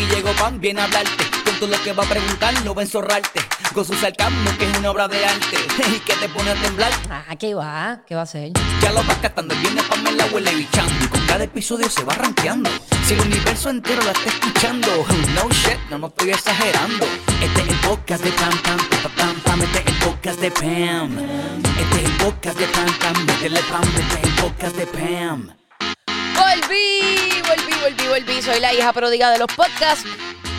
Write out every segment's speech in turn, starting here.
aquí llegó Pan, viene a hablarte. Con todo lo que va a preguntar, no va a enzorrarte. Con su sarcasmo, que es una obra de arte. Y que te pone a temblar. Ah, ¿qué va? ¿Qué va a hacer? Ya lo vas captando, el viernes Pan me la huele bichando. Y con cada episodio se va rankeando. Si el universo entero la está escuchando. No shit, no, no estoy exagerando. Este es el podcast de Pam Pam, Pam Pam Pam. Este es el podcast de Pam. Este es el podcast de Pam Pam. Métele Pam, este es el podcast de Pam. Volví, volví, volví, volví. Soy la hija pródiga de los podcasts.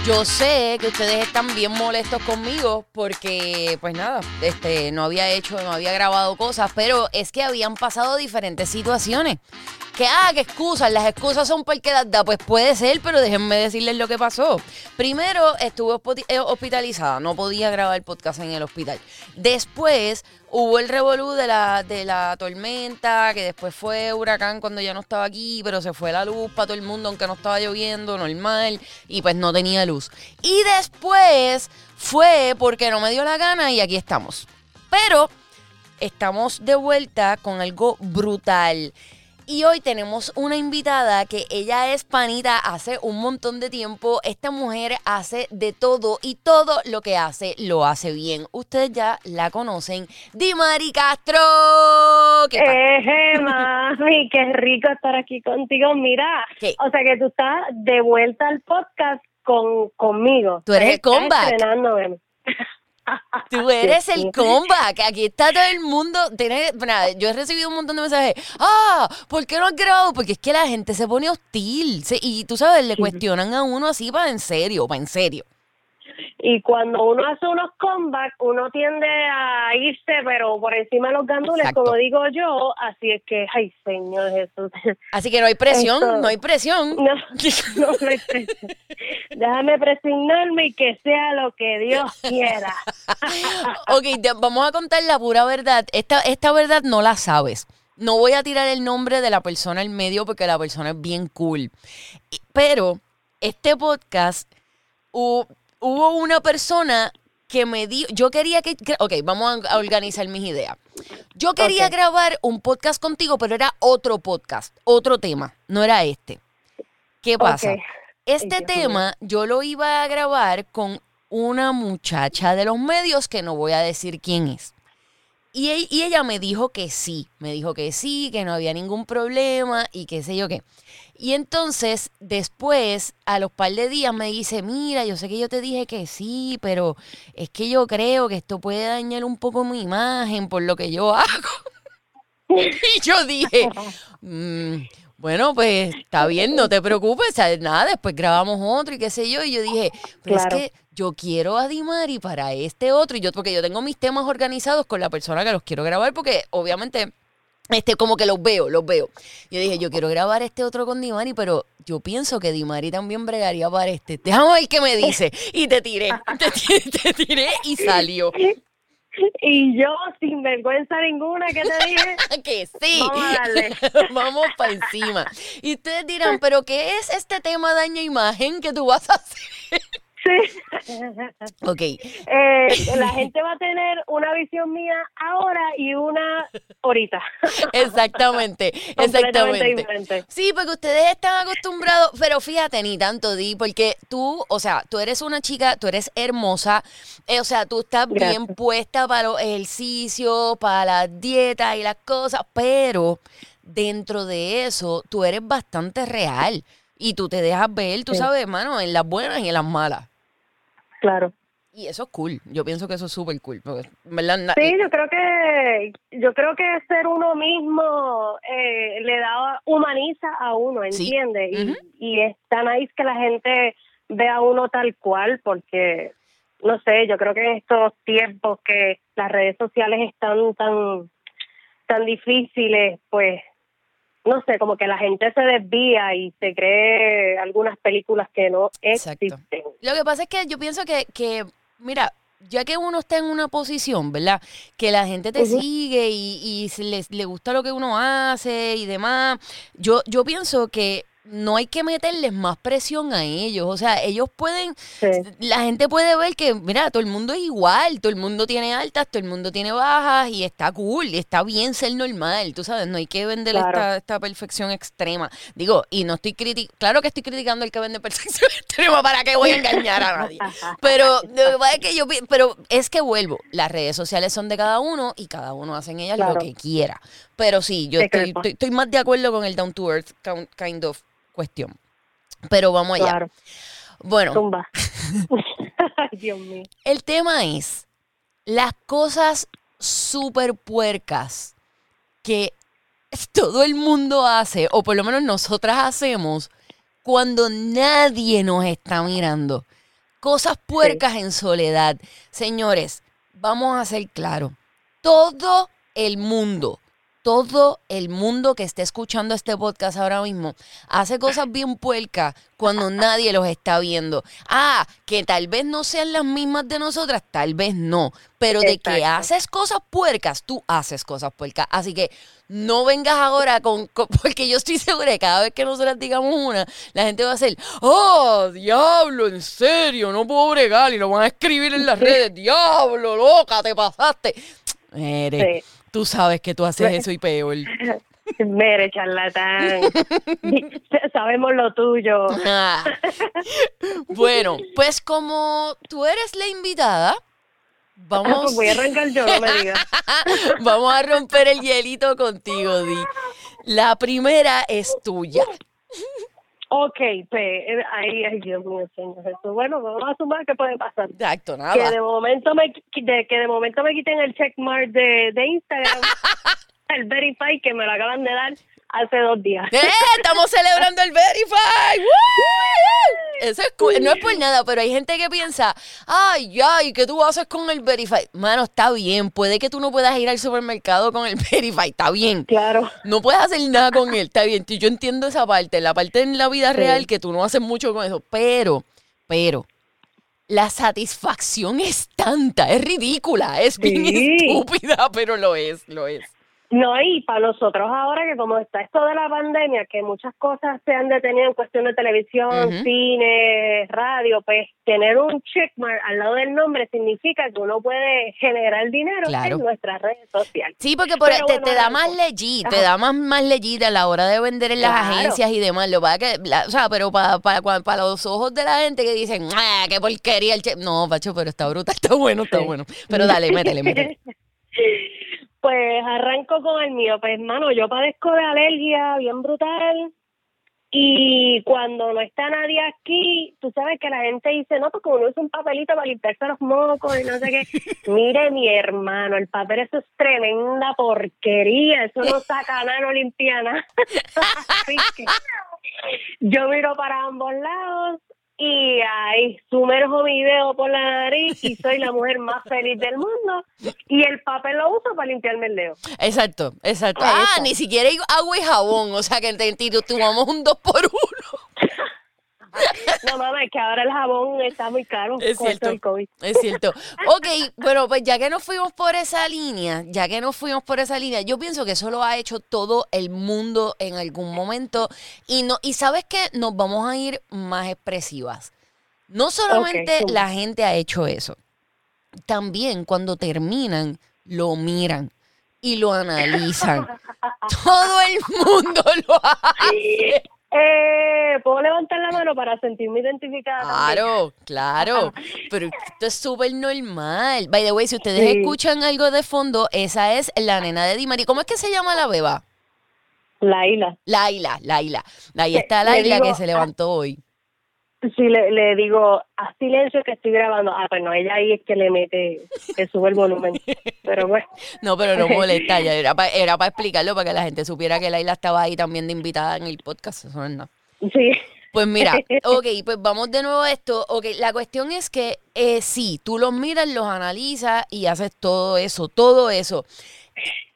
Yo sé que ustedes están bien molestos conmigo porque, pues nada, este, no había hecho, no había grabado cosas, pero es que habían pasado diferentes situaciones. Que, ah, que excusas, las excusas son porque las da. Pues puede ser, pero déjenme decirles lo que pasó. Primero, estuve eh, hospitalizada, no podía grabar podcast en el hospital. Después, hubo el revolú de la, de la tormenta, que después fue huracán cuando ya no estaba aquí, pero se fue la luz para todo el mundo, aunque no estaba lloviendo, normal, y pues no tenía luz. Y después fue porque no me dio la gana y aquí estamos. Pero estamos de vuelta con algo brutal. Y hoy tenemos una invitada que ella es panita hace un montón de tiempo. Esta mujer hace de todo y todo lo que hace lo hace bien. Ustedes ya la conocen. Dimari Castro. ¿Qué? Eh, mami, qué rico estar aquí contigo. Mira, ¿Qué? o sea que tú estás de vuelta al podcast con conmigo. Tú eres el comeback. Tú eres el comeback. Aquí está todo el mundo. Tiene- nada, yo he recibido un montón de mensajes. Ah, ¿por qué no has grabado? Porque es que la gente se pone hostil. Se- y tú sabes, le cuestionan a uno así para en serio, para en serio. Y cuando uno hace unos comebacks, uno tiende a irse, pero por encima de los gandules, Exacto. como digo yo. Así es que, ay, Señor Jesús. Así que no hay presión, Esto- no hay presión. No, no me presione. Déjame presignarme y que sea lo que Dios quiera. ok, te- vamos a contar la pura verdad. Esta, esta verdad no la sabes. No voy a tirar el nombre de la persona en medio porque la persona es bien cool. Pero este podcast, hu- hubo una persona que me dio, yo quería que, ok, vamos a, organizar mis ideas. Yo quería grabar un podcast contigo, pero era otro podcast, otro tema, no era este. ¿Qué pasa? Este Ay, Dios mío. tema yo lo iba a grabar con una muchacha de los medios que no voy a decir quién es. Y, e- y ella me dijo que sí, me dijo que sí, que no había ningún problema y qué sé yo qué. Y entonces después, a los par de días, me dice, mira, yo sé que yo te dije que sí, pero es que yo creo que esto puede dañar un poco mi imagen por lo que yo hago. y yo dije, "Mm, bueno, pues está bien, no te preocupes, nada, después grabamos otro y qué sé yo. Y yo dije, pero Claro. es que yo quiero a Dimari para este otro, y yo, porque yo tengo mis temas organizados con la persona que los quiero grabar, porque obviamente, este, como que los veo, los veo. Yo dije, yo quiero grabar este otro con Dimari, pero yo pienso que Dimari también bregaría para este. Déjame ver qué me dice. Y te tiré, te, ti- te tiré y salió. Y yo, sin vergüenza ninguna, que te dije? que sí. Vamos a darle. Vamos para encima. Y ustedes dirán, ¿pero qué es este tema daña imagen que tú vas a hacer? Sí. Ok, Eh, la gente va a tener una visión mía ahora y una ahorita. exactamente, exactamente. diferente. Sí, porque ustedes están acostumbrados, pero fíjate, ni tanto, Di, porque tú, o sea, tú eres una chica, tú eres hermosa, eh, o sea, tú estás bien puesta para los ejercicios, para las dietas y las cosas, pero dentro de eso, tú eres bastante real y tú te dejas ver, tú Sí. sabes, hermano, en las buenas y en las malas. Claro. Y eso es cool, yo pienso que eso es súper cool, porque, Sí, yo creo que yo creo que ser uno mismo eh, le da humaniza a uno, Sí. ¿entiendes? Y, es tan nice que la gente vea a uno tal cual, porque no sé, yo creo que en estos tiempos que las redes sociales están tan tan difíciles, pues no sé, como que la gente se desvía y se cree algunas películas que no Exacto. existen. Lo que pasa es que yo pienso que, que, mira, ya que uno está en una posición, ¿verdad? Que la gente te sigue y, y les, le gusta lo que uno hace y demás. Yo, yo pienso que no hay que meterles más presión a ellos. O sea, ellos pueden, Sí. la gente puede ver que, mira, todo el mundo es igual, todo el mundo tiene altas, todo el mundo tiene bajas y está cool, y está bien ser normal, tú sabes, no hay que vender Claro. esta, esta perfección extrema. Digo, y no estoy criticando, claro que estoy criticando al que vende perfección extrema, ¿para qué voy a engañar a nadie? Pero, es que yo, pero es que vuelvo, las redes sociales son de cada uno y cada uno hace en ellas lo que quiera. Pero sí, yo estoy, estoy, estoy más de acuerdo con el down to earth kind of cuestión. Pero vamos allá. Claro, Bueno, tumba. Dios mío. el tema es las cosas súper puercas que todo el mundo hace, o por lo menos nosotras hacemos, cuando nadie nos está mirando. Cosas puercas en soledad. Señores, vamos a ser claros. Todo el mundo, todo el mundo que esté escuchando este podcast ahora mismo hace cosas bien puercas cuando nadie los está viendo. Ah, que tal vez no sean las mismas de nosotras, tal vez no. Pero de que haces cosas puercas, tú haces cosas puercas. Así que no vengas ahora con, con- Porque yo estoy segura que cada vez que nosotras digamos una, la gente va a hacer, oh, diablo, en serio, no puedo bregar. Y lo van a escribir en las redes, diablo, loca, te pasaste. Mire, Sí. Tú sabes que tú haces eso y peor. Mere, charlatán. Sabemos lo tuyo. Ah. Bueno, pues como tú eres la invitada, vamos, Pues voy a arrancar yo, no me digas. vamos a romper el hielito contigo, Di. La primera es tuya. Ok, pues, eh, ay, ay, Dios mío, Señor Jesús. Bueno, vamos a sumar qué puede pasar. Exacto, Que nada. de momento me de, que de momento me quiten el checkmark de, de Instagram, el verify que me lo acaban de dar hace dos días. ¡Eh! Estamos celebrando el Verify. ¡Woo! Eso es cool. No es por nada, pero hay gente que piensa, ay, ay, ¿qué tú haces con el Verify? Mano, está bien. Puede que tú no puedas ir al supermercado con el Verify. Está bien. Claro. No puedes hacer nada con él, está bien. Yo entiendo esa parte, la parte en la vida Sí. real que tú no haces mucho con eso, pero, pero, la satisfacción es tanta, es ridícula, es bien estúpida, pero lo es, lo es. No, y para nosotros ahora que como está esto de la pandemia, que muchas cosas se han detenido en cuestión de televisión, cine, radio, pues tener un checkmark al lado del nombre significa que uno puede generar dinero Claro. en nuestras redes sociales. Sí, porque por- te, bueno, te da más legit, te da más, más legit a la hora de vender en las Claro. agencias y demás. Lo pasa que, la- o sea, pero para para los ojos de la gente que dicen, ¡ah, qué porquería el che-". No, Pacho, pero está brutal, está bueno, está Sí. bueno. Pero dale, métele, métele. Pues arranco con el mío. Pues, hermano, yo padezco de alergia bien brutal. Y cuando no está nadie aquí, tú sabes que la gente dice, no, porque uno usa un papelito para limpiarse los mocos y no sé qué. Mire, mi hermano, el papel eso es tremenda porquería. Eso no saca nada, no limpia nada. Así que yo miro para ambos lados y ahí sumerjo mi dedo por la nariz y soy la mujer más feliz del mundo. Y el papel lo uso para limpiarme el dedo. Exacto, exacto. Ah, ni siquiera agua y jabón, o sea que te, te, tomamos un dos por uno. No, mamá, es que ahora el jabón está muy caro Es cierto. COVID. Es cierto. Ok, bueno, pues ya que nos fuimos por esa línea, ya que nos fuimos por esa línea, yo pienso que eso lo ha hecho todo el mundo en algún momento. Y no, y sabes que nos vamos a ir más expresivas. No solamente la gente ha hecho eso, también cuando terminan, lo miran y lo analizan. todo el mundo lo hace. Eh, ¿Puedo levantar la mano para sentirme identificada? Claro, claro. Pero esto es súper normal. By the way, si ustedes Sí. escuchan algo de fondo, esa es la nena de Di María. ¿Cómo es que se llama la beba? Laila. Laila, Laila. Ahí está Laila que se levantó hoy. Si le, le digo a silencio que estoy grabando, ah, pues no, ella ahí es que le mete, que sube el volumen. Pero bueno, No, pero no molesta. Ya era para era pa explicarlo para que la gente supiera que Laila estaba ahí también de invitada en el podcast. Eso no es sí. Pues mira, ok, pues vamos de nuevo a esto. Ok, la cuestión es que eh, sí, tú los miras, los analizas y haces todo eso, todo eso.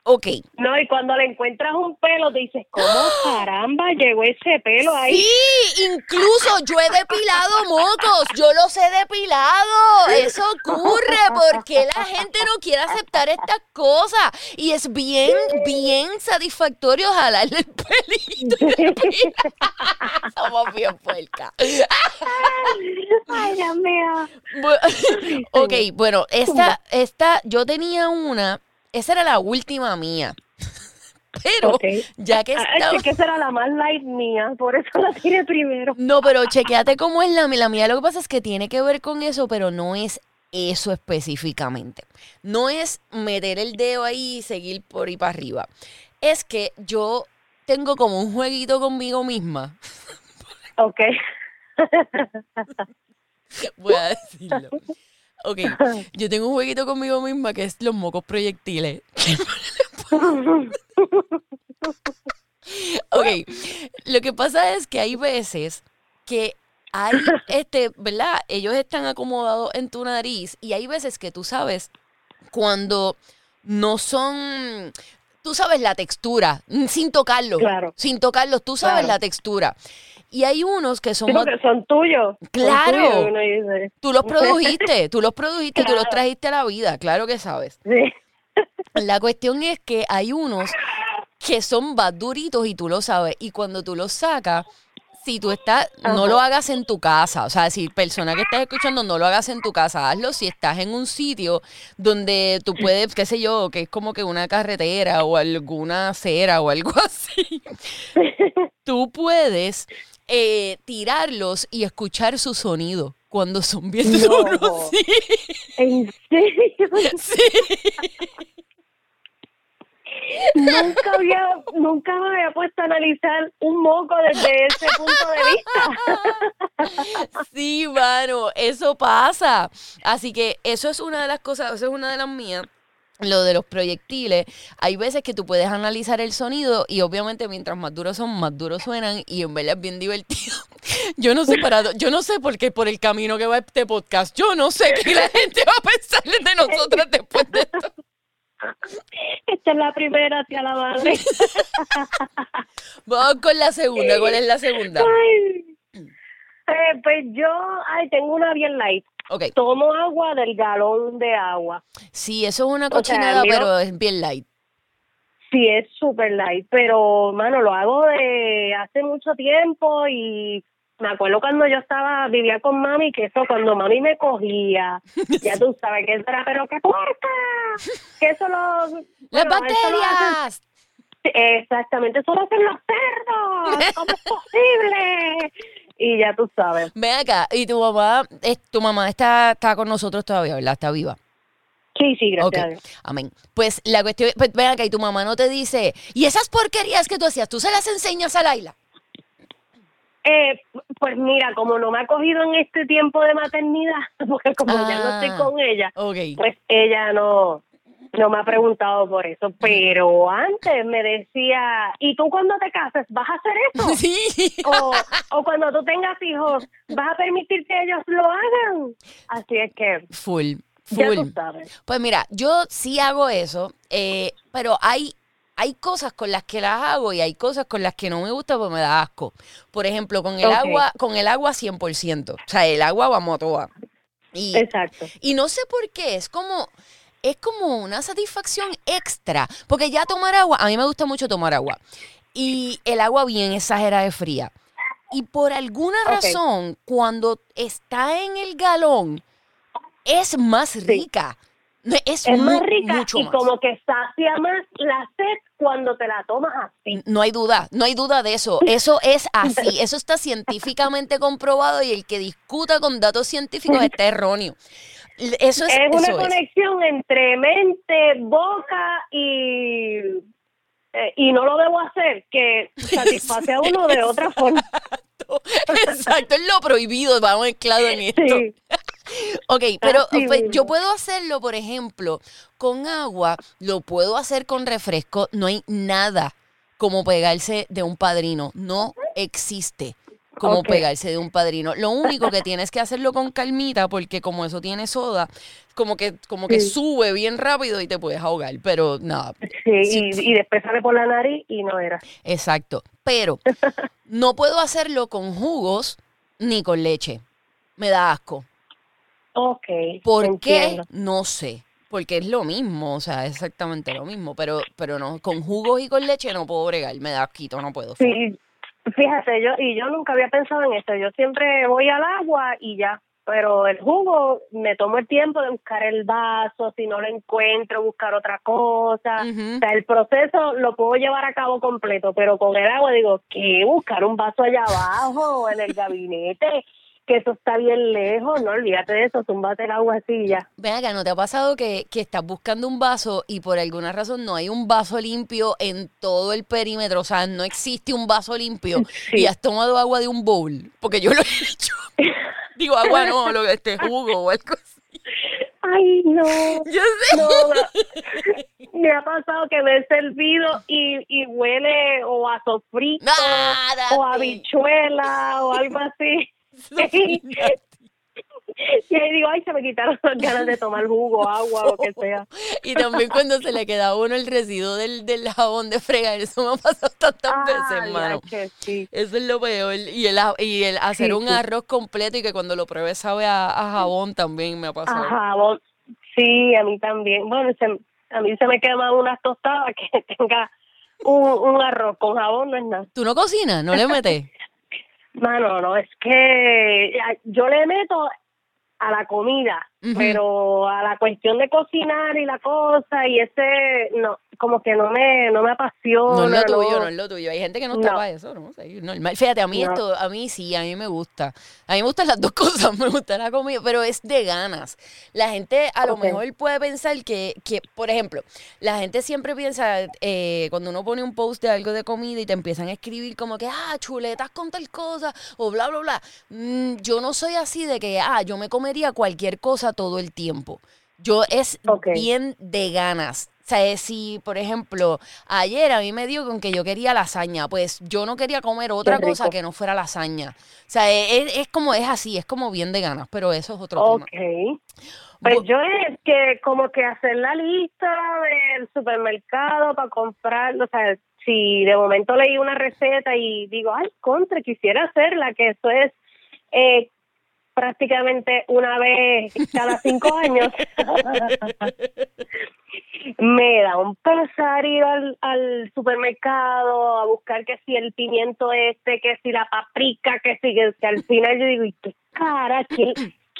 Ok. No, y cuando le encuentras un pelo, te dices, ¿cómo caramba llegó ese pelo ahí? Sí, incluso yo he depilado mocos, yo los he depilado. Eso ocurre porque la gente no quiere aceptar estas cosas. Y es bien, bien satisfactorio jalarle el pelito. Somos bien puercas. Ay, Dios mío. Ok, bueno, esta, esta, yo tenía una, esa era la última mía. Pero ya que Ah, estaba... es que esa era la más light mía, por eso la tiré primero. No, pero chequeate cómo es la, la mía. Lo que pasa es que tiene que ver con eso, pero no es eso específicamente. No es meter el dedo ahí y seguir por ahí para arriba. Es que yo tengo como un jueguito conmigo misma. Ok. Voy a decirlo. Ok, yo tengo un jueguito conmigo misma que es los mocos proyectiles. Ok, lo que pasa es que hay veces que hay, este, ¿verdad? Ellos están acomodados en tu nariz y hay veces que tú sabes cuando no son, tú sabes la textura, sin tocarlos, Claro. sin tocarlos, tú sabes Claro. la textura. Y hay unos que son Sí, más, porque son tuyos. Son Claro. tuyos, tú los produjiste, tú los produjiste, tú los Claro. trajiste a la vida, claro que sabes. Sí. La cuestión es que hay unos que son más duritos y tú lo sabes. Y cuando tú los sacas, si tú estás, no lo hagas en tu casa. O sea, si persona que estás escuchando, no lo hagas en tu casa. Hazlo si estás en un sitio donde tú puedes, qué sé yo, que es como que una carretera o alguna acera o algo así. Tú puedes eh, tirarlos y escuchar su sonido cuando son bien No. duros. Sí. ¿En serio? sí. nunca había, nunca me había puesto a analizar un moco desde ese punto de vista. Sí, mano, eso pasa. Así que eso es una de las cosas, eso es una de las mías. Lo de los proyectiles, hay veces que tú puedes analizar el sonido y obviamente mientras más duros son, más duros suenan y en verdad es bien divertido. Yo no sé para, yo no sé por qué por el camino que va este podcast, yo no sé qué la gente va a pensar de nosotras después de esto. Esta es la primera, tía la madre. Vamos con la segunda, ¿cuál es la segunda? Ay. Eh, pues yo, ay, tengo una bien light. Ok, Tomo agua del galón de agua. sí, eso es una O sea, cochinada, pero es bien light. Sí, es súper light, pero, mano, lo hago de hace mucho tiempo y me acuerdo cuando yo estaba, vivía con mami, que eso, cuando mami me cogía, ya tú sabes que eso era, pero qué puerca, que eso lo... ¡Las bueno, lo bacterias! exactamente, eso lo hacen los cerdos, ¿cómo es posible? Y ya tú sabes. Ven acá, y tu mamá, es- tu mamá está, está con nosotros todavía, ¿verdad? Está viva. Sí, sí, gracias Ok, a Dios. amén. Pues la cuestión, pues, ven acá, y tu mamá no te dice, y esas porquerías que tú hacías, tú se las enseñas a Laila. Eh, pues mira, como no me ha cogido en este tiempo de maternidad, porque como ya no Ah. estoy con ella, pues ella no, no me ha preguntado por eso. Pero antes me decía, ¿y tú cuando te cases vas a hacer eso? Sí. O, o cuando tú tengas hijos, ¿vas a permitir que ellos lo hagan? Así es que, Full, ya full. tú sabes. Pues mira, yo sí hago eso, eh, pero hay, hay cosas con las que las hago y hay cosas con las que no me gusta porque me da asco. Por ejemplo, con el agua, con el agua 100%. O sea, el agua vamos a toda. Y, Exacto. Y no sé por qué, es como, es como una satisfacción extra. Porque ya tomar agua, a mí me gusta mucho tomar agua. Y el agua bien exagerada de fría. Y por alguna razón, cuando está en el galón, es más rica. Es, más rica mucho y más. como que sacia más la sed cuando te la tomas así. No hay duda, no hay duda de eso. Eso es así, eso está científicamente comprobado y el que discuta con datos científicos está erróneo. Eso es, Es una eso es. conexión entre mente, boca y eh, y no lo debo hacer, que satisface a uno de otra forma. Exacto, es lo prohibido, va mezclado en esto. Sí. Ok, pero pues, yo puedo hacerlo, por ejemplo, con agua, lo puedo hacer con refresco, no hay nada como pegarse de un padrino, no existe. Como pegarse de un padrino. Lo único que tienes que hacerlo con calmita, porque como eso tiene soda, como que, como que Sí. sube bien rápido y te puedes ahogar. Pero nada, Sí, Sí. y, y después sale por la nariz y no era. exacto. Pero no puedo hacerlo con jugos ni con leche. Me da asco. Ok. ¿Por entiendo. qué? No sé. Porque es lo mismo, o sea, exactamente lo mismo. Pero, pero no, con jugos y con leche no puedo bregar. Me da asquito, no puedo. Sí, fíjate, yo y yo nunca había pensado en esto. Yo siempre voy al agua y ya. Pero el jugo me tomo el tiempo de buscar el vaso, si no lo encuentro, buscar otra cosa. O sea, el proceso lo puedo llevar a cabo completo, pero con el agua digo, ¿qué? Buscar un vaso allá abajo o en el gabinete, que eso está bien lejos. No olvídate de eso, zumbate el agua así y ya. Ven acá, ¿no te ha pasado que, que estás buscando un vaso y por alguna razón no hay un vaso limpio en todo el perímetro? O sea, no existe un vaso limpio Sí. y has tomado agua de un bowl. Porque yo lo he hecho. Digo, agua no, lo que este jugo o algo así. Ay, no. Yo sé. No, me- me ha pasado que me he servido y, y huele o a sofrito Nada, o a habichuela o algo así. Y ahí digo, ay, se me quitaron las ganas de tomar jugo, agua, lo que sea. Y también cuando se le queda a uno el residuo del, del jabón de fregar, eso me ha pasado tantas veces, hermano. sí. Eso es lo peor. Y el, a- y el hacer Sí, un sí. arroz completo y que cuando lo pruebes sabe a, a jabón también me ha pasado. Ajá, vos- sí, a mí también. Bueno, se- a mí se me queman unas tostadas que tenga un, un arroz con jabón, no es nada. ¿Tú no cocinas? ¿No le metes? Mano, no, es que ya, yo le meto a la comida, pero a la cuestión de cocinar y la cosa y ese, no, como que no me, no me apasiona. No es lo tuyo, no. no es lo tuyo. Hay gente que no está No. para eso, ¿no? Sí, normal. Fíjate, a mí No. esto, a mí sí, a mí me gusta. A mí me gustan las dos cosas, me gusta la comida, pero es de ganas. La gente a lo mejor puede pensar que, que, por ejemplo, la gente siempre piensa, eh, cuando uno pone un post de algo de comida y te empiezan a escribir como que, ah, chuletas con tal cosa, o bla, bla, bla. Mm, yo no soy así de que, ah, yo me comería cualquier cosa todo el tiempo. Yo es bien de ganas. O sea, eh, si, por ejemplo, ayer a mí me dio con que yo quería lasaña, pues yo no quería comer otra cosa que no fuera lasaña. O sea, eh, es, es como, es así, es como bien de ganas, pero eso es otro Ok. tema. Pues yo es que como que hacer la lista del supermercado para comprar, o sea, si de momento leí una receta y digo, ay, contra, quisiera hacerla, que eso es eh, prácticamente una vez cada cinco años. Me da un pesar ir al, supermercado a buscar que si el pimiento este, que si la paprika, que si que, que al final yo digo, ¿y qué cara? ¿Qué,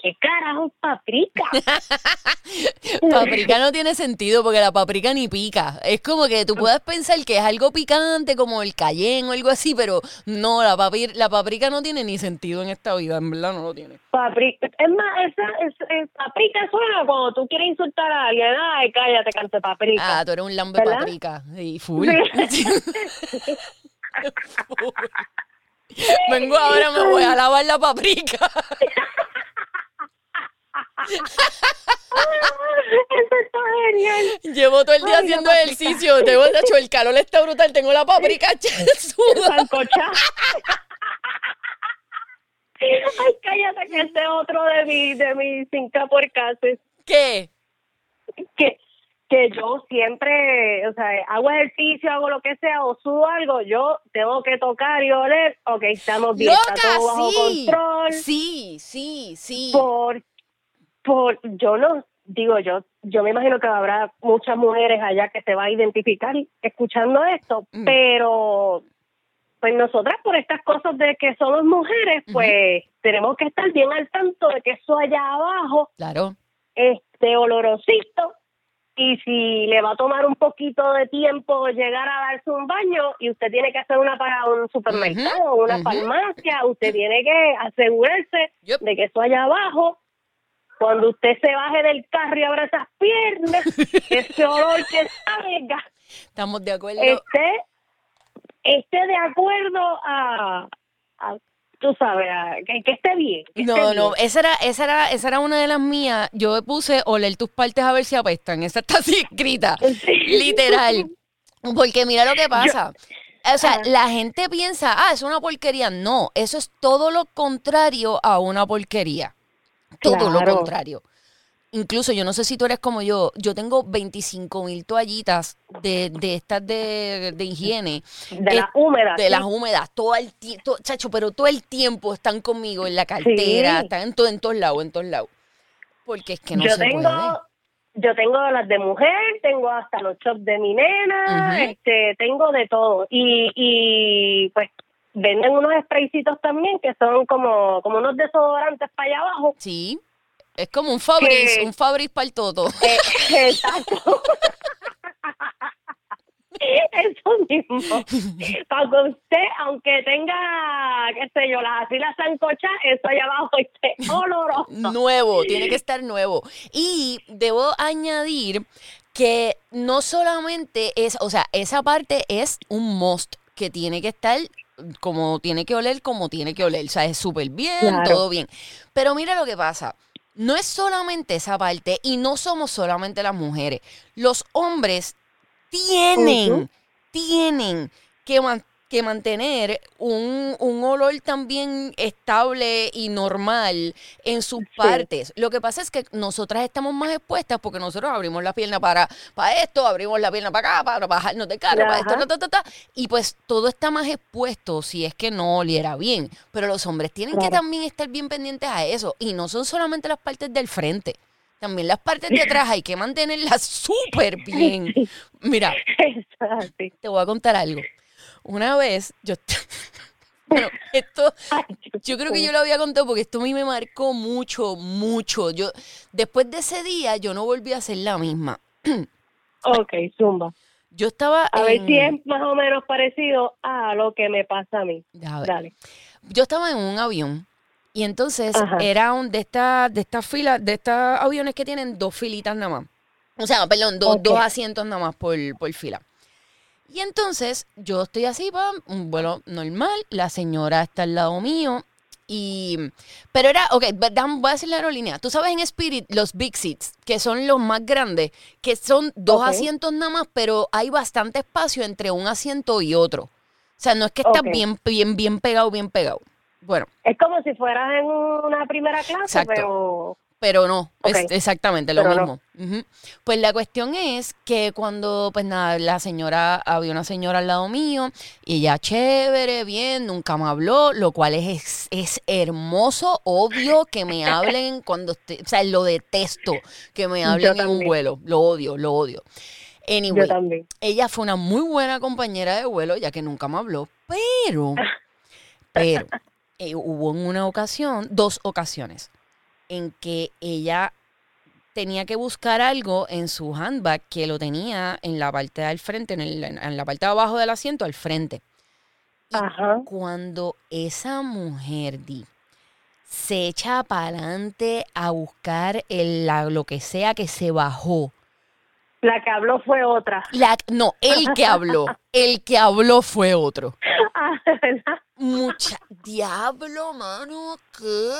qué carajo es paprika? Paprika no tiene sentido porque la paprika ni pica. Es como que tú puedes pensar que es algo picante como el cayenne o algo así, pero no, la, papi- la paprika no tiene ni sentido en esta vida, en verdad no lo tiene. Paprika. Es más, esa, es, es- paprika suena cuando tú quieres insultar a alguien. Ay, cállate, cante paprika. Ah, tú eres un lambe ¿Verdad? paprika. Y full. Sí. Vengo ahora, me voy a lavar la paprika. Eso está genial. Llevo todo el día Ay, haciendo ejercicio. Tengo, hecho, el calor está brutal. Tengo la paprika suda. Ay, cállate, que este es otro de mis de mis cinco por cases. ¿Qué? que que yo siempre, o sea, hago ejercicio, hago lo que sea o sudo algo, yo tengo que tocar y oler, ok, estamos bien, está todo bajo control, Sí, sí, sí. por, por, yo no, digo yo, yo me imagino que habrá muchas mujeres allá que se va a identificar escuchando esto, Mm. pero pues nosotras por estas cosas de que somos mujeres, pues tenemos que estar bien al tanto de que eso allá abajo Claro. este olorosito y si le va a tomar un poquito de tiempo llegar a darse un baño y usted tiene que hacer una para un supermercado una farmacia, usted tiene que asegurarse Yep. de que eso allá abajo, cuando usted se baje del carro y abra esas piernas, ese olor que salga, Estamos de acuerdo. esté, esté de acuerdo a, a tú sabes, a- que, que esté bien. que esté No, no, bien. esa era, esa era, esa era una de las mías. Yo puse oler tus partes a ver si apestan. Esa está así escrita. Sí. Literal. Porque mira lo que pasa. O sea, la gente piensa, ah, es una porquería. No, eso es todo lo contrario a una porquería. Todo lo contrario. Incluso yo no sé si tú eres como yo, yo tengo 25 mil toallitas de, de estas de, de higiene, De Eh, las húmedas. de sí. las húmedas, todo el tiempo, chacho, pero todo el tiempo están conmigo en la cartera, Sí. están en, todo, en todos lados, en todos lados. Porque es que no yo se tengo, puede. yo tengo las de mujer, tengo hasta los chops de mi nena, este, tengo de todo. Y, y pues venden unos spraycitos también que son como, como unos desodorantes para allá abajo. Sí, es como un Fabris, Que- un Fabris para el todo. Eh, exacto. Eso mismo. Para que usted, aunque tenga, qué sé yo, las así las sancochas, eso allá abajo esté oloroso. Nuevo, tiene que estar nuevo. Y debo añadir que no solamente es, o sea, esa parte es un must que tiene que estar como tiene que oler, como tiene que oler. O sea, es súper bien, Claro. todo bien. Pero mira lo que pasa. No es solamente esa parte y no somos solamente las mujeres. Los hombres tienen, tienen que, man- que mantener un, un olor también estable y normal en sus partes. Lo que pasa es que nosotras estamos más expuestas porque nosotros abrimos la pierna para, para esto, abrimos la pierna para acá, para bajarnos de carro, para esto, ta, ta, ta, ta, y pues todo está más expuesto si es que no oliera bien. Pero los hombres tienen que también estar bien pendientes a eso. Y no son solamente las partes del frente. También las partes de atrás hay que mantenerlas súper bien. Mira, te voy a contar algo. Una vez, yo. Bueno, esto. Yo creo que yo lo había contado porque esto a mí me marcó mucho, mucho. Yo, después de ese día, yo no volví a ser la misma. Ok, zumba. Yo estaba. A ver si es más o menos parecido a lo que me pasa a mí. Ver. Dale. Yo estaba en un avión y entonces Ajá. era un de estas de estas filas, de estos aviones que tienen dos filitas nada más. O sea, perdón, dos, dos asientos nada más por, por fila. Y entonces yo estoy así, pa, un vuelo normal, la señora está al lado mío y... Pero era, ok, voy a decir la aerolínea. Tú sabes en Spirit los Big Seats, que son los más grandes, que son dos asientos nada más, pero hay bastante espacio entre un asiento y otro. O sea, no es que estás bien, bien, bien pegado, bien pegado. Bueno, Es como si fueras en una primera clase, Exacto. pero pero no, es exactamente lo Pero no. mismo. Pues la cuestión es que cuando, pues nada, la señora, había una señora al lado mío, y ella chévere, bien, nunca me habló, lo cual es, es hermoso, obvio que me hablen cuando, esté- o sea, lo detesto, que me hablen en un vuelo, lo odio, lo odio. Anyway, yo también. ella fue una muy buena compañera de vuelo, ya que nunca me habló, pero, pero, eh, hubo en una ocasión, dos ocasiones, en que ella tenía que buscar algo en su handbag que lo tenía en la parte del frente, en, el- en la parte de abajo del asiento, al frente. Y Ajá. cuando esa mujer, Di, se echa para adelante a buscar el, la- lo que sea que se bajó, La que habló fue otra. la, no, el que habló, el que habló fue otro. Ah, ¿verdad? Mucha diablo, mano, qué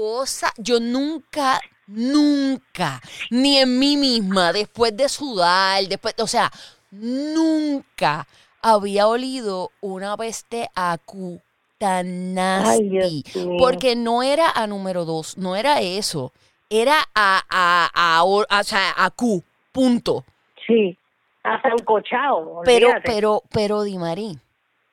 cosa. Yo nunca, nunca, ni en mí misma, después de sudar, después, o sea, nunca había olido una peste a cu tan nasty. Porque no era a número dos, no era eso. Era a, a, a, o a- o sea, a Q, punto. Sí. Hasta encochado. Pero, olvídate. pero, pero, Di Marí,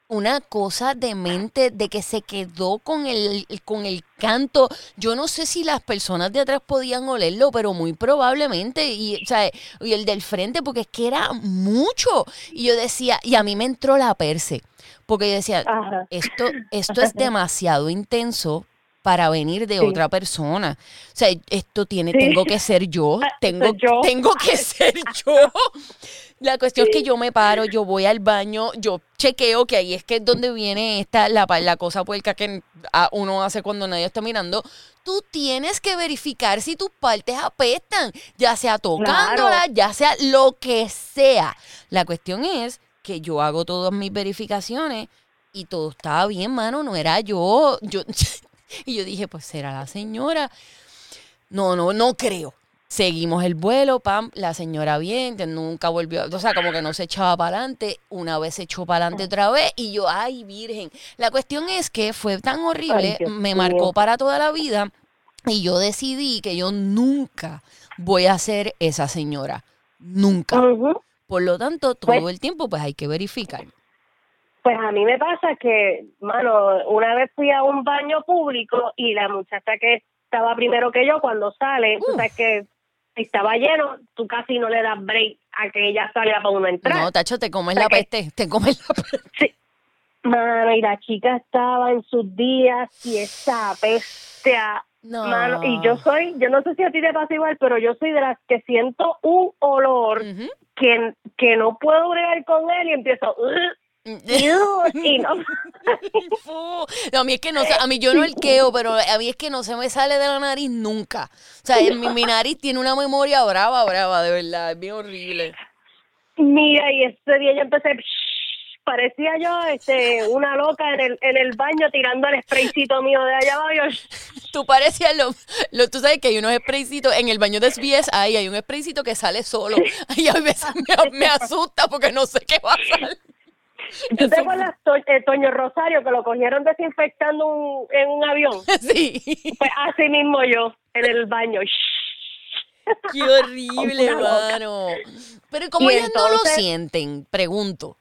una cosa de mente de que se quedó con el, con el canto. Yo no sé si las personas de atrás podían olerlo, pero muy probablemente. Y, o sea, y el del frente, porque es que era mucho. Y yo decía, y a mí me entró la perse. Porque yo decía, Ajá. esto, esto es demasiado intenso para venir de Sí. otra persona. O sea, esto tiene, Sí. tengo que ser yo, Ah, tengo, yo. tengo que ser yo. La cuestión es que yo me paro, yo voy al baño, yo chequeo que ahí es que es donde viene esta, la, la cosa puerca que uno hace cuando nadie está mirando. Tú tienes que verificar si tus partes apestan, ya sea tocándola, ya sea lo que sea. La cuestión es que yo hago todas mis verificaciones y todo estaba bien, mano, no era yo. yo y yo dije, pues será la señora. No, no, no creo. Seguimos el vuelo, pam, la señora bien, que nunca volvió, o sea, como que no se echaba para adelante, una vez se echó para adelante otra vez y yo, ay, virgen. La cuestión es que fue tan horrible, Ay, me marcó para toda la vida y yo decidí que yo nunca voy a ser esa señora, nunca. Por lo tanto, todo Pues- el tiempo pues hay que verificar. Pues a mí me pasa que, mano, una vez fui a un baño público y la muchacha que estaba primero que yo, cuando sale, Uf. sabes que estaba lleno, tú casi no le das break a que ella salga para uno entrar. No, Tacho, te comes O sea la que- peste, te comes la peste. Sí. Mano, y la chica estaba en sus días y esa peste a- No. Mano, y yo soy, yo no sé si a ti te pasa igual, pero yo soy de las que siento un olor que, que no puedo bregar con él y empiezo, "Ugh", y no. A mí es que no a mí yo no elqueo, pero a mí es que no se me sale de la nariz nunca. O sea, mi, mi nariz tiene una memoria brava, brava, de verdad, es bien horrible. Mira, y ese día yo empecé, parecía yo este una loca en el, en el baño tirando el spraycito mío de allá abajo. yo, Tú parecías lo, lo- tú sabes que hay unos spraycitos en el baño de SBS, ahí hay un spraycito que sale solo. Y a veces me, me asusta porque no sé qué va a salir. ¿Tú te acuerdas, To- eh, Toño Rosario, que lo cogieron desinfectando un- en un avión? Sí. Pues así mismo yo, en el baño. Qué horrible, mano. Pero ¿cómo Y ellas no lo sienten? Pregunto.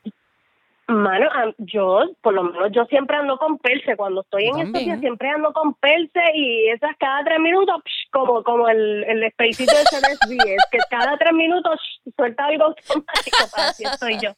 Mano, yo, por lo menos, yo siempre ando con perse. Cuando estoy Yo en estos días, siempre ando con perse y esas cada tres minutos, psh, como como el, el spacito de CNSB, que cada tres minutos psh, suelta algo automático, para así estoy yo.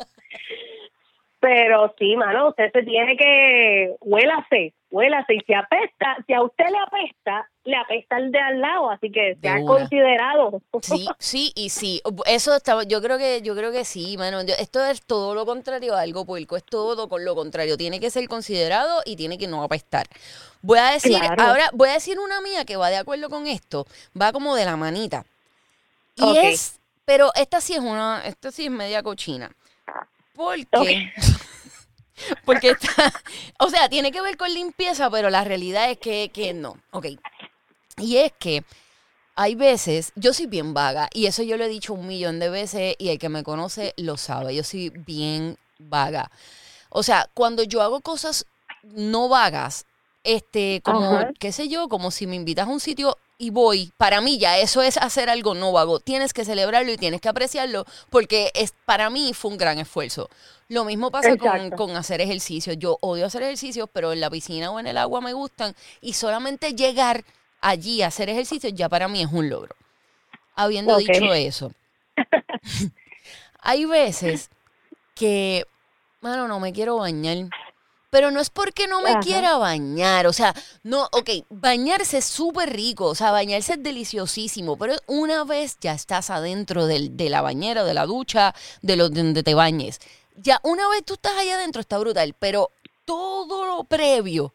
Pero sí, mano, usted se tiene que, huélase, huélase. Y si apesta, si a usted le apesta, le apesta el de al lado, así que sea una. considerado. Sí, sí y sí. Eso está, yo creo que, yo creo que sí, mano. Yo- esto es todo lo contrario a algo puerco, es todo con lo contrario. Tiene que ser considerado y tiene que no apestar. Voy a decir, Claro. ahora, voy a decir una mía que va de acuerdo con esto. Va como de la manita. Y es, pero esta sí es una, esta sí es media cochina. Porque, porque está, o sea, tiene que ver con limpieza, pero la realidad es que, que no. Ok. Y es que hay veces, yo soy bien vaga, y eso yo lo he dicho un millón de veces, y el que me conoce lo sabe, yo soy bien vaga. O sea, cuando yo hago cosas no vagas, este, como, Ajá. qué sé yo, como si me invitas a un sitio y voy, para mí ya eso es hacer algo no vago. Tienes que celebrarlo y tienes que apreciarlo porque es, para mí fue un gran esfuerzo. Lo mismo pasa con, con hacer ejercicio. Yo odio hacer ejercicios, pero en la piscina o en el agua me gustan y solamente llegar allí a hacer ejercicio ya para mí es un logro. Habiendo dicho eso, hay veces que, mano, no me quiero bañar. Pero no es porque no me Ajá. quiera bañar, o sea, no, ok, bañarse es súper rico, o sea, bañarse es deliciosísimo, pero una vez ya estás adentro del, de la bañera, de la ducha, de lo, de donde te bañes, ya una vez tú estás allá adentro está brutal, pero todo lo previo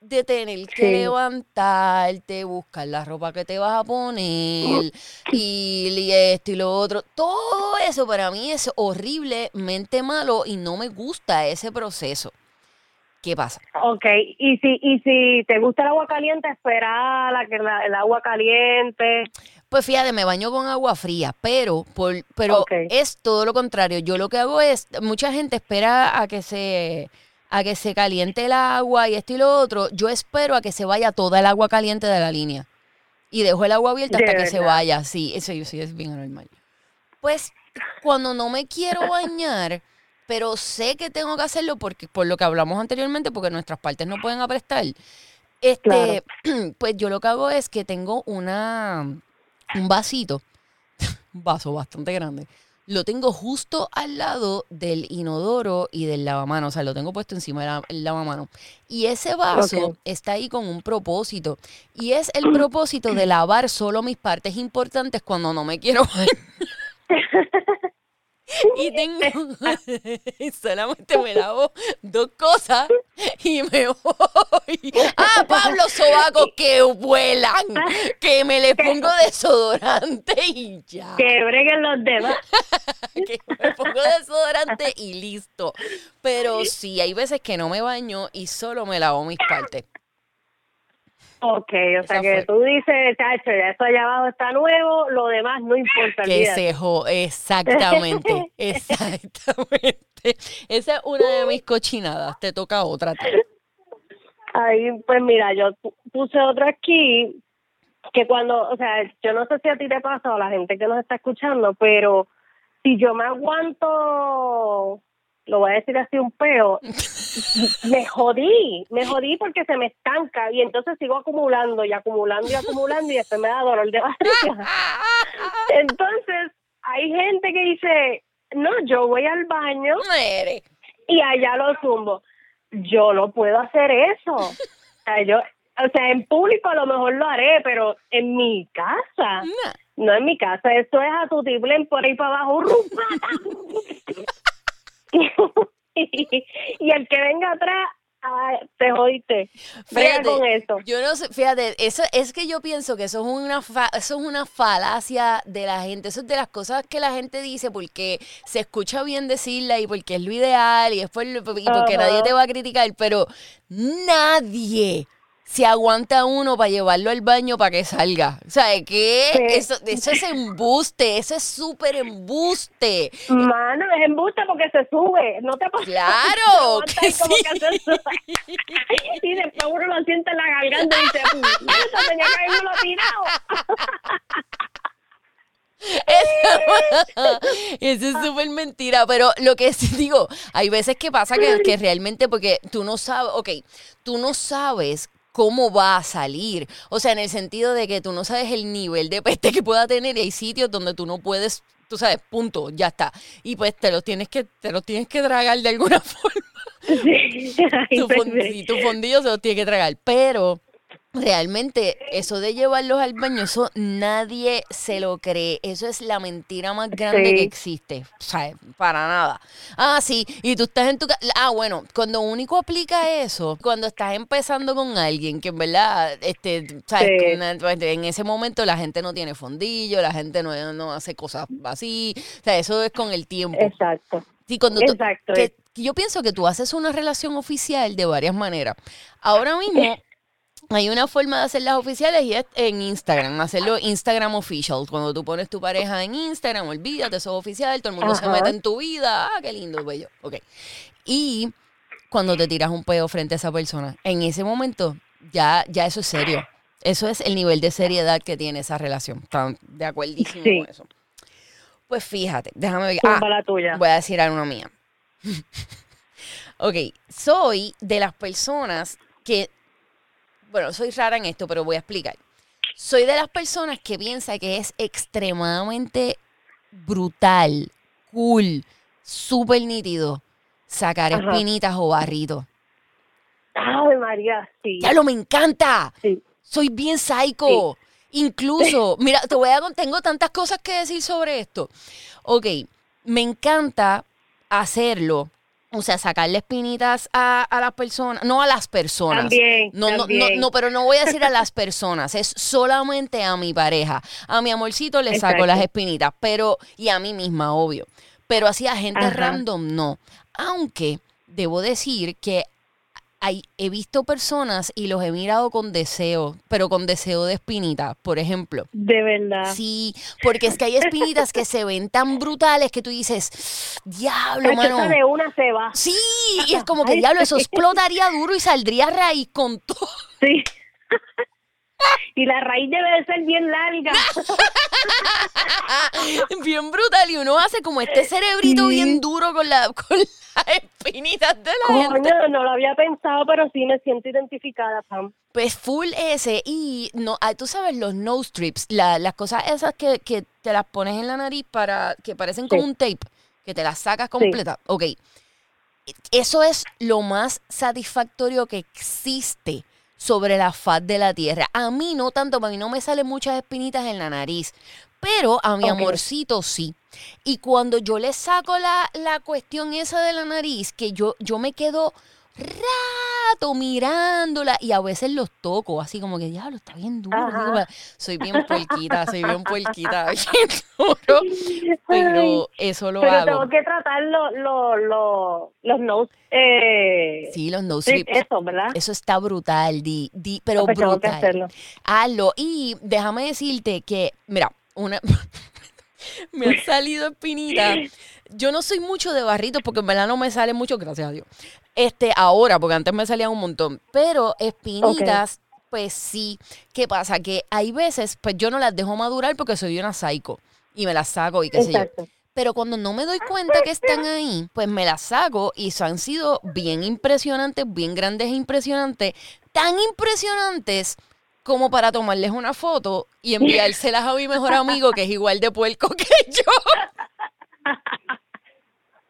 de tener que Sí. levantarte, buscar la ropa que te vas a poner y, y esto y lo otro, todo eso para mí es horriblemente malo y no me gusta ese proceso. ¿Qué pasa? Ok, y si, y si te gusta el agua caliente, espera la que la- el agua caliente. Pues fíjate, me baño con agua fría, pero por, pero es todo lo contrario. Yo lo que hago es, mucha gente espera a que se a que se caliente el agua y esto y lo otro. Yo espero a que se vaya toda el agua caliente de la línea. Y dejo el agua abierta hasta que se vaya. Sí, eso yo sí es bien normal. Pues cuando no me quiero bañar, pero sé que tengo que hacerlo porque por lo que hablamos anteriormente, porque nuestras partes no pueden aprestar. Este, pues yo lo que hago es que tengo una un vasito, un vaso bastante grande. Lo tengo justo al lado del inodoro y del lavamano, o sea, lo tengo puesto encima del lavamano. Y ese vaso Ok. está ahí con un propósito. Y es el propósito de lavar solo mis partes importantes cuando no me quiero bañar. Y tengo, solamente me lavo dos cosas y me voy. Ah, Pablo Sobaco, que vuelan, que me le pongo desodorante y ya. Que breguen los demás. Que me pongo desodorante y listo. Pero sí, hay veces que no me baño y solo me lavo mis partes. Ok, o sea que fue. tú dices, chacho, ya esto allá abajo está nuevo, lo demás no importa. Que olvídate. se jo, exactamente, exactamente. Esa es una de mis cochinadas, te toca otra. Ahí, pues mira, yo pu- puse otro aquí, que cuando, o sea, yo no sé si a ti te pasa o a la gente que nos está escuchando, pero si yo me aguanto, lo voy a decir así un peo, me jodí, me jodí porque se me estanca y entonces sigo acumulando y acumulando y acumulando y después me da dolor de barriga. Entonces, hay gente que dice, no, yo voy al baño y allá lo zumbo. Yo no puedo hacer eso. O sea, yo, o sea, en público a lo mejor lo haré, pero en mi casa, no en mi casa, esto es a tu tiblen por ahí para abajo. y el que venga atrás, ay, te jodiste. Fíjate, con eso. Yo no sé, fíjate, eso es que yo pienso que eso es una fa- eso es una falacia de la gente, eso es de las cosas que la gente dice porque se escucha bien decirla y porque es lo ideal y es por- y porque nadie te va a criticar, pero nadie se aguanta uno para llevarlo al baño para que salga. O sea, Sí. eso, eso es embuste, eso es súper embuste. Mano, es embuste porque se sube, no te pasa. Claro, que como sí. que se sube. y después uno lo siente en la garganta y dice, "Puñeta, tenía que haberme lo tirado. Eso, eso es súper mentira, pero lo que sí digo, hay veces que pasa que, que realmente porque tú no sabes, ok, tú no sabes cómo va a salir, o sea, en el sentido de que tú no sabes el nivel de peste que pueda tener y hay sitios donde tú no puedes, tú sabes, punto, ya está, y pues te los tienes que, te los tienes que tragar de alguna forma. Sí, ay, tu, pues, fon- y tu fondillo se los tiene que tragar. Pero realmente eso de llevarlos al baño, eso nadie se lo cree. Eso es la mentira más grande Sí. que existe. O sea, para nada. Ah, sí. Y tú estás en tu casa. Ah, bueno, cuando único aplica eso, cuando estás empezando con alguien que en verdad, este, sabes, Sí. pues, en ese momento la gente no tiene fondillo, la gente no, no hace cosas así. O sea, eso es con el tiempo. Exacto. Sí, cuando Exacto. que yo pienso que tú haces una relación oficial de varias maneras. Ahora mismo hay una forma de hacerlas oficiales y es en Instagram, hacerlo Instagram official. Cuando tú pones tu pareja en Instagram, olvídate, eso es oficial, todo el mundo se mete en tu vida. Ah, qué lindo, bello. Ok. Y cuando te tiras un peo frente a esa persona, en ese momento ya, ya eso es serio. Eso es el nivel de seriedad que tiene esa relación. ¿Están de acuerdísimo Sí. con eso? Pues fíjate, déjame ver. Ah, la tuya. Voy a decir alguna mía. ok, soy de las personas que, bueno, soy rara en esto, pero voy a explicar. Soy de las personas que piensa que es extremadamente brutal, cool, súper nítido sacar Ajá. espinitas o barritos. Ave María, sí. Ya lo me encanta. Sí. Soy bien psycho. Incluso, mira, te voy a tengo tantas cosas que decir sobre esto. Ok, me encanta hacerlo. O sea, sacarle espinitas a, a las personas, no a las personas. También, No, no, no, también. no, pero no voy a decir a las personas, es solamente a mi pareja. A mi amorcito le saco las espinitas, pero, y a mí misma, obvio. Pero así a gente Ajá. random, no. Aunque debo decir que hay, he visto personas y los he mirado con deseo, pero con deseo de espinitas, por ejemplo. De verdad. Sí, porque es que hay espinitas que se ven tan brutales que tú dices, diablo, Pero mano. de una se va. Sí, y es como que diablo, eso explotaría duro y saldría raíz con todo. Sí. y la raíz debe de ser bien larga. Bien brutal. Y uno hace como este cerebrito Sí. bien duro con, la, con las espinitas de la gente. Coño, no lo había pensado, pero sí me siento identificada, Pam. Pues full ese. Y no, ah, tú sabes, los nose strips, la- las cosas esas que, que te las pones en la nariz para que parecen como Sí. un tape, que te las sacas completa. Ok. Eso es lo más satisfactorio que existe sobre la faz de la tierra. A mí no tanto, para mí no me salen muchas espinitas en la nariz, pero a mi amorcito sí. Y cuando yo le saco la, la cuestión esa de la nariz, que yo, yo me quedo, rato mirándola y a veces los toco, así como que, diablo, está bien duro. Digo, soy bien puerquita, soy bien puerquita, bien duro, pero eso lo Pero hago. tengo que tratar lo, lo, lo- los notes. Eh, Sí, los no strip, strips. eso, ¿verdad? Eso está brutal, di, di, pero Pues tengo que brutal. hacerlo. Hazlo. Y déjame decirte que, mira, una me han salido espinitas. Yo no soy mucho de barritos porque en verdad no me sale mucho, gracias a Dios. Este, ahora, porque antes me salían un montón. Pero espinitas, pues sí. ¿Qué pasa? Que hay veces, pues yo no las dejo madurar porque soy una psycho. Y me las saco y qué sé yo. Pero cuando no me doy cuenta que están ahí, pues me las saco y han sido bien impresionantes, bien grandes e impresionantes, tan impresionantes como para tomarles una foto y enviárselas a mi mejor amigo que es igual de puerco que yo.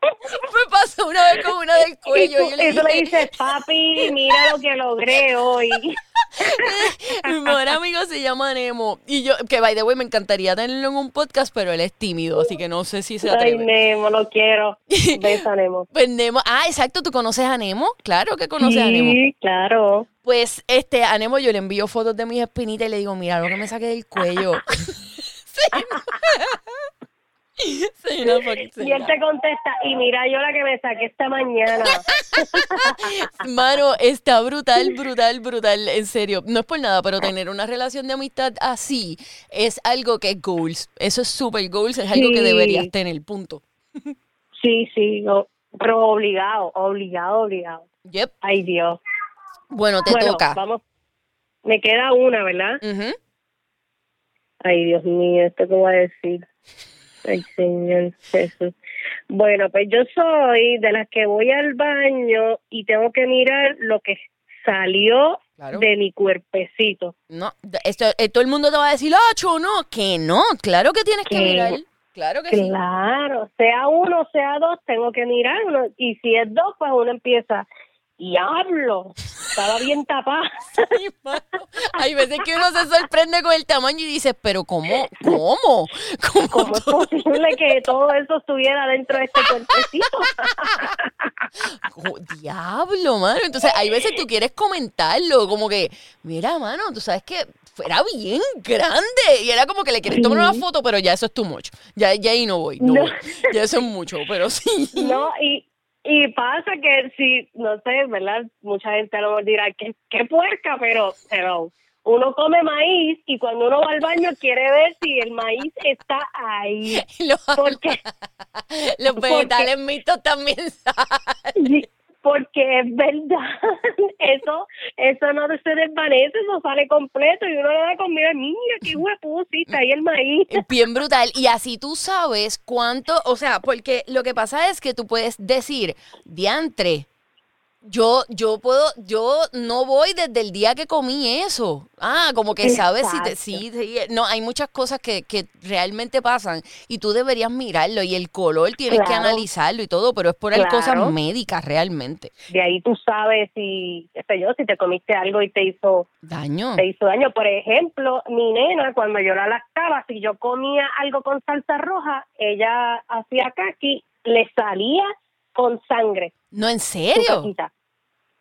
me pasó una vez con una del Y cuello tú, y yo le y tú le dije, dices, papi, mira lo que logré hoy. mi mejor amigo se llama Nemo y yo, que by the way me encantaría tenerlo en un podcast, pero él es tímido, así que no sé si se Ay, atreve. Nemo, lo quiero. Besa, Nemo. Pues Nemo, ah, exacto, ¿tú conoces a Nemo? Claro que conoces a Nemo. Sí, claro. Pues este, a Nemo yo le envío fotos de mis espinitas y le digo, mira lo que me saqué del cuello. Sí. Fucking Y él te contesta, y mira yo la que me saqué esta mañana. Mano, está brutal, brutal, brutal, en serio. No es por nada, pero tener una relación de amistad así es algo que es goals. Eso es super goals, es algo que deberías tener, punto. Sí, sí, no, pero obligado, obligado, obligado. Yep. Ay, Dios. Bueno, te bueno, toca. vamos. Me queda una, ¿verdad? Ay, Dios mío, ¿esto qué voy a decir? Ay, Señor Jesús. Bueno, pues yo soy de las que voy al baño y tengo que mirar lo que salió Claro. de mi cuerpecito. No, esto, eh, todo el mundo te va a decir, ocho, no, que no, claro que tienes que Que- mirar. Claro que sí. Claro, sea uno, sea dos, tengo que mirar uno. Y si es dos, pues uno empieza, diablo, estaba bien tapada. Mano. Hay veces que uno se sorprende con el tamaño y dice, pero ¿cómo? ¿Cómo? ¿Cómo? ¿Cómo es posible que todo eso estuviera dentro de este cuerpecito? Oh, Diablo, mano. Entonces, hay veces tú quieres comentarlo, como que, mira, mano, tú sabes que era bien grande. Y era como que le quieres tomar una foto, pero ya eso es too much. Ya, ya ahí no voy, no, No. voy. Ya eso es mucho, pero sí. No, y, y pasa que si, no sé, ¿verdad? Mucha gente a lo mejor dirá, qué, qué puerca, pero, pero uno come maíz y cuando uno va al baño quiere ver si el maíz está ahí. Los, Porque, los porque- vegetales mixtos también salen. Porque es verdad, eso, eso no se desvanece, eso sale completo y uno le da comida, mira qué huepusi, está ahí el maíz. Bien brutal. Y así tú sabes cuánto, o sea, porque lo que pasa es que tú puedes decir, diantre, yo, yo puedo, yo no voy desde el día que comí eso. Ah, como que sabes si te, sí, sí, no, hay muchas cosas que, que realmente pasan y tú deberías mirarlo y el color tienes que analizarlo y todo, pero es por Claro. cosas médicas realmente. De ahí tú sabes si, qué sé yo, si te comiste algo y te hizo Daño. te hizo daño. Por ejemplo, mi nena, cuando yo la lactaba, si yo comía algo con salsa roja, ella hacía kaki, le salía con sangre No, en serio.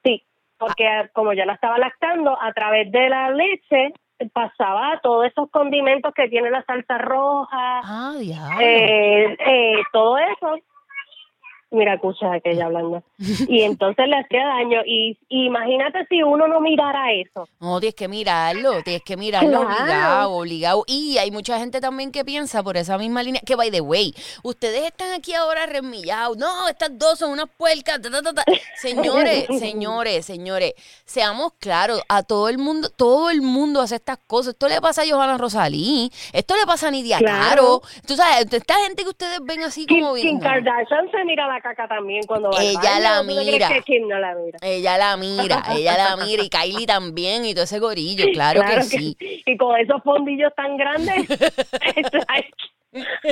Sí, porque como yo la estaba lactando, a través de la leche pasaba todos esos condimentos que tiene la salsa roja, Ah, eh, eh, todo eso. Mira, escucha aquella hablando. Y entonces le hacía daño. Y, y imagínate si uno no mirara eso. No, tienes que mirarlo, tienes que mirarlo Claro. obligado, obligado. Y hay mucha gente también que piensa por esa misma línea, que by the way, ustedes están aquí ahora remillados, no, estas dos son unas puercas, ta, ta, ta, ta. señores, señores, señores, seamos claros, a todo el mundo, todo el mundo hace estas cosas, esto le pasa a Johanna Rosalí, esto le pasa a Nidia Caro, Claro. tú sabes, esta gente que ustedes ven así Kim, como Kim bien... Kardashian se mira la caca también cuando va Ella la ¿Tú te crees mira. que Kim no la mira? Ella la mira, ella la mira y Kylie también y todo ese gorillo, claro, que sí. Y con esos fondillos tan grandes, hay,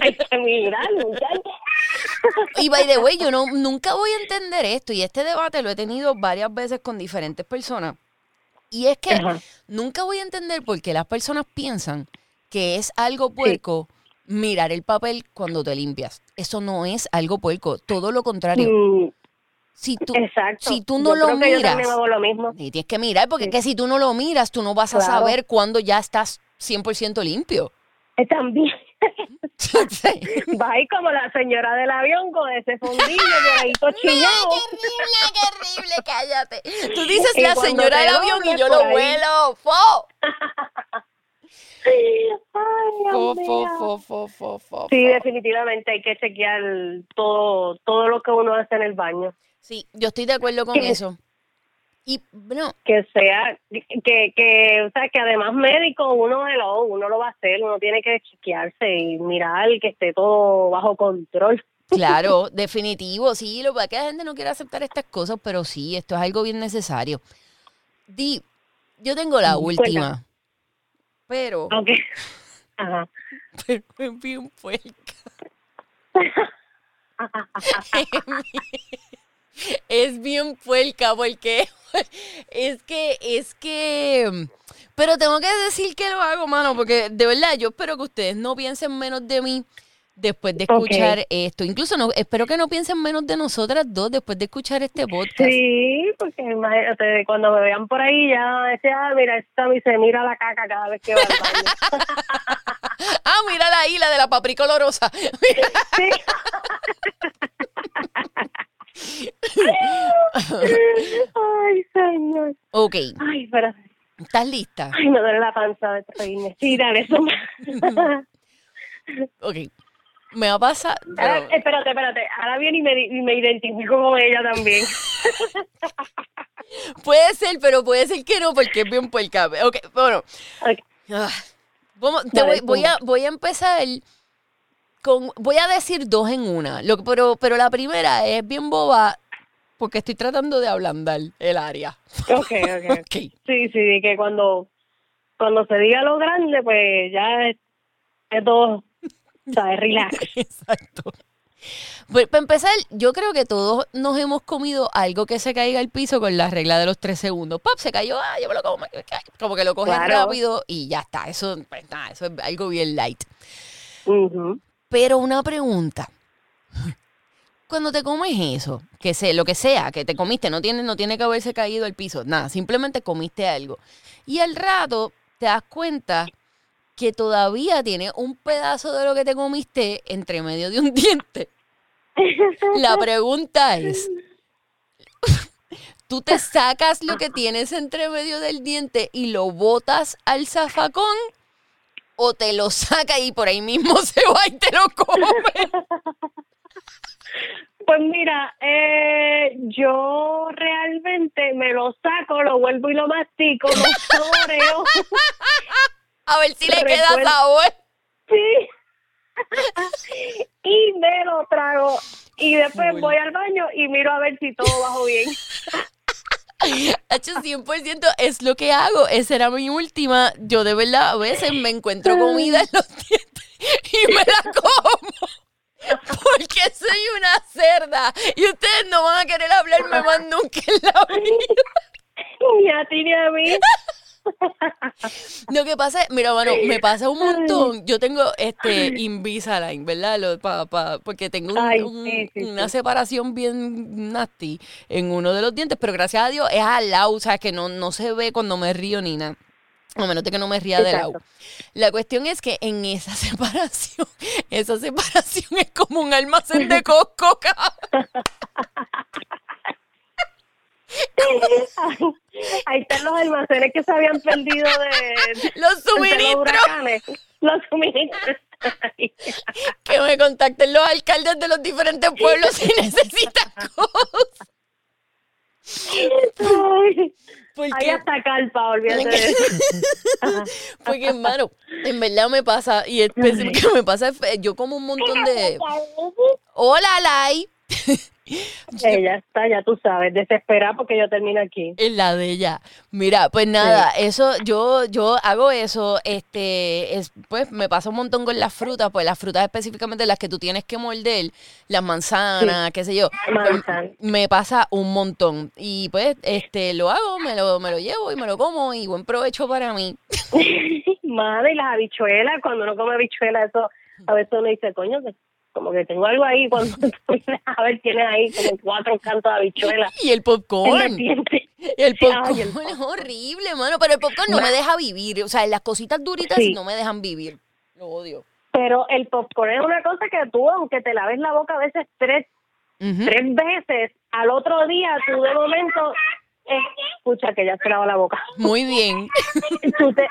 hay que mirar, muchachos. Y by the way, yo no, nunca voy a entender esto, y este debate lo he tenido varias veces con diferentes personas. Y es que Ajá. nunca voy a entender por qué las personas piensan que es algo puerco mirar el papel cuando te limpias. Eso no es algo puerco, todo lo contrario. Mm, Si tú, Exacto. si tú no Yo lo yo miras, lo mismo. y tienes que mirar, porque Sí. es que si tú no lo miras, tú no vas a saber cuándo ya estás 100% limpio. Eh, También va ahí como la señora del avión con ese fondillo todo chillado. horrible, qué horrible, cállate. Tú dices Y la señora del avión y yo lo ahí. huelo. ¡Fo! Ay, Fo, fo, fo, Sí, definitivamente hay que chequear todo, todo lo que uno hace en el baño. Sí, yo estoy de acuerdo con eso. Y, bueno, Que sea, que, que, o sea, que además médico uno de lo, uno lo va a hacer, uno tiene que chequearse y mirar que esté todo bajo control. claro, definitivo, sí, lo que pasa es que la gente no quiere aceptar estas cosas, pero sí, esto es algo bien necesario. Di, yo tengo la Cuenta. Pero, Ok. Ajá. pero es bien puerca. es bien puerca porque es que, es que, pero tengo que decir que lo hago, mano, porque de verdad yo espero que ustedes no piensen menos de mí después de escuchar esto. Incluso no, espero que no piensen menos de nosotras dos después de escuchar este podcast. Sí, porque imagínate, cuando me vean por ahí ya decía, ah, mira, esta y se mira la caca cada vez que va al baño. Ah, mira la isla de la paprika olorosa. Mira. Sí. Ay, señor. ok, Ay, pero, ¿estás lista? ay, me duele la panza de. Sí, dale, eso. Ok. Me va a pasar. Ahora, espérate, espérate. Ahora viene y me, y me identifico con ella también. puede ser, pero puede ser que no, porque es bien puerca. Ok, bueno. Ok. Ah, vamos, te voy, voy a, voy a empezar con. Voy a decir dos en una. Lo, pero, pero la primera es bien boba porque estoy tratando de ablandar el área. Ok, ok. Ok. Sí, sí, que cuando, cuando se diga lo grande, pues ya es, es todo, ¿sabes? Relax. Exacto. Pues, para empezar, yo creo que todos nos hemos comido algo que se caiga al piso con la regla de los tres segundos. Pop, se cayó, ah, yo me lo como. Como que lo coges Claro. rápido y ya está. Eso, pues, nada, eso es algo bien light. Pero una pregunta. Cuando te comes eso, que sé, lo que sea, que te comiste, no tiene, no tiene que haberse caído al piso, nada, simplemente comiste algo. Y al rato te das cuenta que todavía tiene un pedazo de lo que te comiste entre medio de un diente. La pregunta es, ¿tú te sacas lo que tienes entre medio del diente y lo botas al zafacón? ¿O te lo saca y por ahí mismo se va y te lo come? Pues mira, eh, yo realmente me lo saco, lo vuelvo y lo mastico, lo saboreo. A ver si le queda sabor. Sí. y me lo trago. Y después voy al baño y miro a ver si todo bajó bien. Hacho, 100% es lo que hago. Esa era mi última. Yo de verdad a veces me encuentro comida en los dientes y me la como. Porque soy una cerda. Y ustedes no van a querer hablarme más nunca en la vida. Ni a ti ni a mí. Lo que pasa es, mira, mano, me pasa un montón. Yo tengo este Invisalign, ¿verdad? Lo- pa- pa- porque tengo un- Ay, un- sí, sí, una sí. separación bien nasty en uno de los dientes, pero gracias a Dios es al lado, o sea, que no, no se ve cuando me río ni nada. A menos de que no me ría de lado. Exacto. La cuestión es que en esa separación, esa separación es como un almacén de Costco, cabrón. Ahí están los almacenes que se habían perdido de, Los suministros. Los suministros. Que me contacten los alcaldes de los diferentes pueblos si necesitan cosas. Ay, Porque, Hay hasta calpa, olvídate de eso. Porque, hermano, en verdad me pasa, y específicamente me pasa, yo como un montón de... Hola, Lai. Ya está, ya tú sabes, desesperada porque yo termino aquí. En la de ella. Mira, pues nada, eso, yo, yo hago eso, este, es, pues me pasa un montón con las frutas, pues las frutas específicamente las que tú tienes que morder, las manzanas, qué sé yo. pues, Manzana. me pasa un montón. Y pues, este, lo hago, me lo, me lo llevo y me lo como y buen provecho para mí. Madre, y las habichuelas, cuando uno come habichuelas, eso a veces uno dice, coño, que como que tengo algo ahí cuando tú vienes a ver tienes ahí como cuatro cantos de habichuela. Y el popcorn. El popcorn Ay, el es horrible, mano. Pero el popcorn no me deja vivir. O sea, las cositas duritas Sí. no me dejan vivir. Lo odio. Pero el popcorn es una cosa que tú, aunque te laves la boca a veces tres, tres veces, al otro día tú de momento, eh, escucha que ya se lavó la boca. Muy bien. Tú te,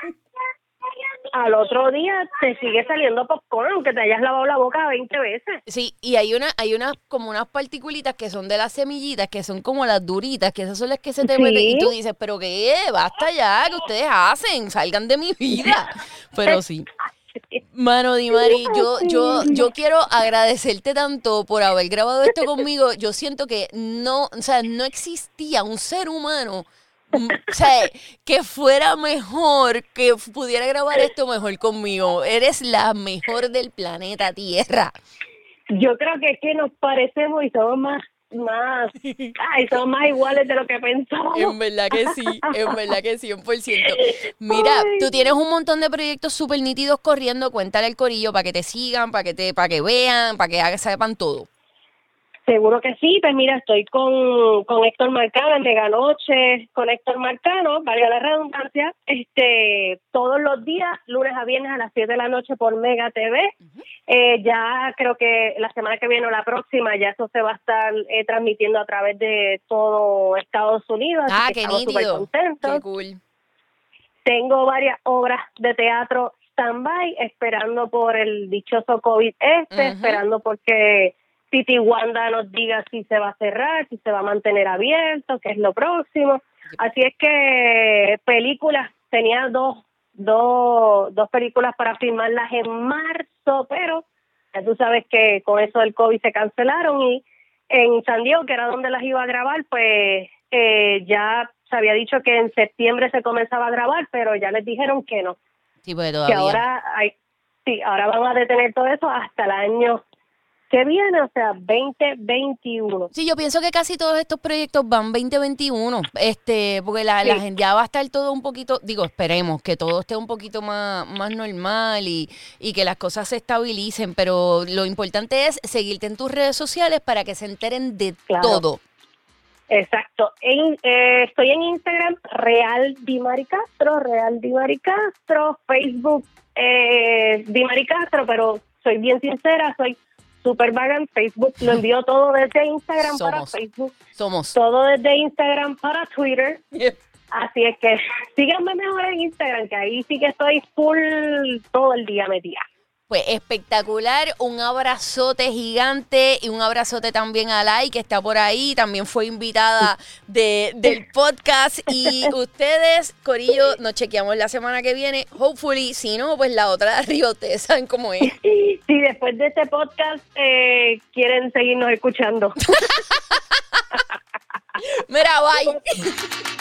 al otro día te sigue saliendo popcorn, aunque te hayas lavado la boca 20 veces. Sí, y hay una, hay unas como unas particulitas que son de las semillitas, que son como las duritas, que esas son las que se te Sí. meten y tú dices, pero qué, basta ya, que ustedes hacen, salgan de mi vida. Pero sí. Mano Di Mari, yo, yo, yo quiero agradecerte tanto por haber grabado esto conmigo. Yo siento que no, o sea, no existía un ser humano, o sea, que fuera mejor, que pudiera grabar esto mejor conmigo. Eres la mejor del planeta Tierra. Yo creo que es que nos parecemos y somos más, más, ay, somos más iguales de lo que pensábamos. En verdad que sí, en verdad que 100%. Mira, Ay. tú tienes un montón de proyectos súper nítidos corriendo, cuéntale al corillo para que te sigan, para que te, para que vean, para que sepan todo. Seguro que sí, pues mira, estoy con, con Héctor Marcano en Mega Noche, con Héctor Marcano, valga la redundancia, este, todos los días, lunes a viernes a las 7 de la noche por Mega TV. Eh, ya creo que la semana que viene o la próxima ya eso se va a estar eh, transmitiendo a través de todo Estados Unidos. así Ah, que qué estamos súper contentos. Qué cool. Tengo varias obras de teatro stand-by, esperando por el dichoso COVID este, esperando porque Titi Wanda nos diga si se va a cerrar, si se va a mantener abierto, qué es lo próximo. Así es que películas, tenía dos, dos, dos películas para filmarlas en marzo, pero ya tú sabes que con eso del COVID se cancelaron y en San Diego, que era donde las iba a grabar, pues eh, ya se había dicho que en septiembre se comenzaba a grabar, pero ya les dijeron que no, Sí, que todavía. ahora hay, sí, ahora van a detener todo eso hasta el año que viene, o sea, 2021. Sí, yo pienso que casi todos estos proyectos van 2021, este, porque la, la Sí. gente ya va a estar todo un poquito, digo, esperemos que todo esté un poquito más, más normal y, y que las cosas se estabilicen, pero lo importante es seguirte en tus redes sociales para que se enteren de Claro. todo. Exacto. En, eh, estoy en Instagram, Real Dimari Castro, Real Dimari Castro, Facebook eh, Dimari Castro, pero soy bien sincera, soy super vaga en Facebook. Lo envío todo desde Instagram para. Facebook, Somos. todo desde Instagram para Twitter. Así es que síganme mejor en Instagram, que ahí sí que estoy full todo el día metida. Pues espectacular, un abrazote gigante y un abrazote también a Lai que está por ahí, también fue invitada de, del podcast y ustedes, Corillo, nos chequeamos la semana que viene, hopefully, si no, pues la otra de arriba, ustedes saben cómo es. Si después de este podcast eh, quieren seguirnos escuchando. Mira, bye.